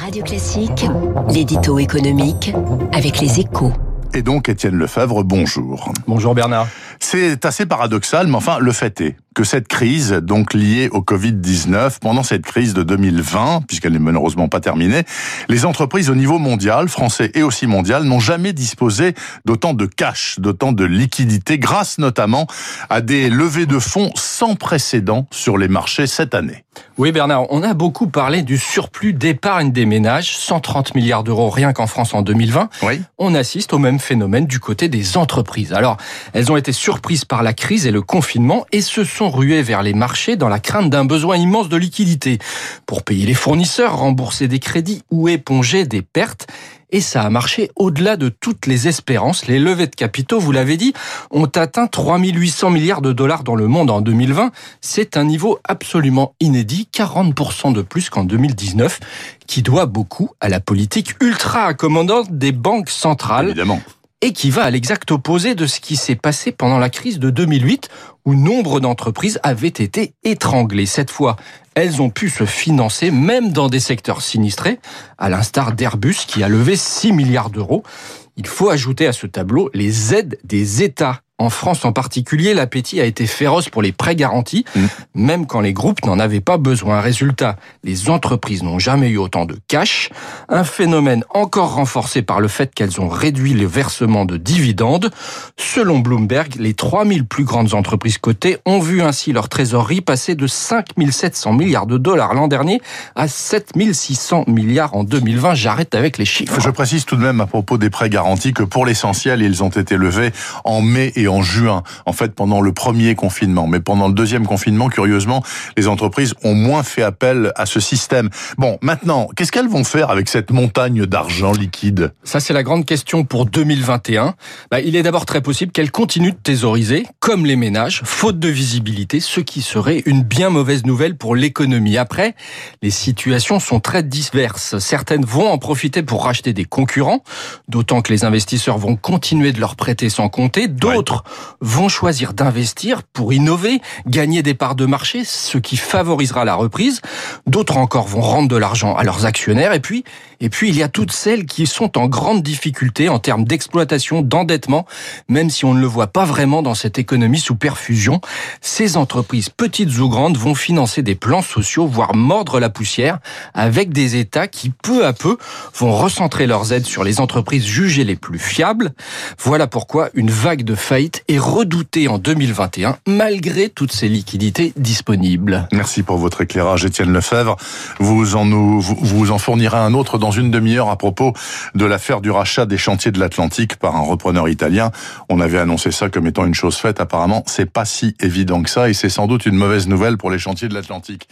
Radio Classique, l'édito économique avec les échos. Et donc, Étienne Lefebvre, bonjour. Bonjour Bernard. C'est assez paradoxal, mais enfin, le fait est que cette crise, donc liée au Covid-19, pendant cette crise de 2020, puisqu'elle n'est malheureusement pas terminée, les entreprises au niveau mondial, français et aussi mondial, n'ont jamais disposé d'autant de cash, d'autant de liquidités, grâce notamment à des levées de fonds sans précédent sur les marchés cette année. Oui Bernard, on a beaucoup parlé du surplus d'épargne des ménages, 130 milliards d'euros rien qu'en France en 2020. Oui. On assiste au même phénomène du côté des entreprises. Alors, elles ont été surprises par la crise et le confinement et se sont ruées vers les marchés dans la crainte d'un besoin immense de liquidité pour payer les fournisseurs, rembourser des crédits ou éponger des pertes et ça a marché au-delà de toutes les espérances. Les levées de capitaux, vous l'avez dit, ont atteint 3800 milliards de dollars dans le monde en 2020. C'est un niveau absolument inédit, 40% de plus qu'en 2019, qui doit beaucoup à la politique ultra accommodante des banques centrales. Évidemment et qui va à l'exact opposé de ce qui s'est passé pendant la crise de 2008, où nombre d'entreprises avaient été étranglées. Cette fois, elles ont pu se financer même dans des secteurs sinistrés, à l'instar d'Airbus qui a levé 6 milliards d'euros. Il faut ajouter à ce tableau les aides des États en France en particulier, l'appétit a été féroce pour les prêts garantis, mmh. même quand les groupes n'en avaient pas besoin. Résultat, les entreprises n'ont jamais eu autant de cash, un phénomène encore renforcé par le fait qu'elles ont réduit le versement de dividendes. Selon Bloomberg, les 3000 plus grandes entreprises cotées ont vu ainsi leur trésorerie passer de 5700 milliards de dollars l'an dernier à 7600 milliards en 2020. J'arrête avec les chiffres. Je précise tout de même à propos des prêts garantis que pour l'essentiel, ils ont été levés en mai et en juin, en fait pendant le premier confinement. Mais pendant le deuxième confinement, curieusement, les entreprises ont moins fait appel à ce système. Bon, maintenant, qu'est-ce qu'elles vont faire avec cette montagne d'argent liquide? Ça, c'est la grande question pour 2021. Bah, il est d'abord très possible qu'elles continuent de thésauriser, comme les ménages, faute de visibilité, ce qui serait une bien mauvaise nouvelle pour l'économie. Après, les situations sont très diverses. Certaines vont en profiter pour racheter des concurrents, d'autant que les investisseurs vont continuer de leur prêter sans compter. D'autres vont choisir d'investir pour innover, gagner des parts de marché, ce qui favorisera la reprise. D'autres encore vont rendre de l'argent à leurs actionnaires. Et puis, et puis, il y a toutes celles qui sont en grande difficulté en termes d'exploitation, d'endettement, même si on ne le voit pas vraiment dans cette économie sous perfusion. Ces entreprises, petites ou grandes, vont financer des plans sociaux, voire mordre la poussière, avec des États qui, peu à peu, vont recentrer leurs aides sur les entreprises jugées les plus fiables. Voilà pourquoi une vague de faillites est redouté en 2021 malgré toutes ces liquidités disponibles. Merci pour votre éclairage, Étienne Lefebvre. Vous en, vous en fournirez un autre dans une demi-heure à propos de l'affaire du rachat des chantiers de l'Atlantique par un repreneur italien. On avait annoncé ça comme étant une chose faite. Apparemment, c'est pas si évident que ça et c'est sans doute une mauvaise nouvelle pour les chantiers de l'Atlantique.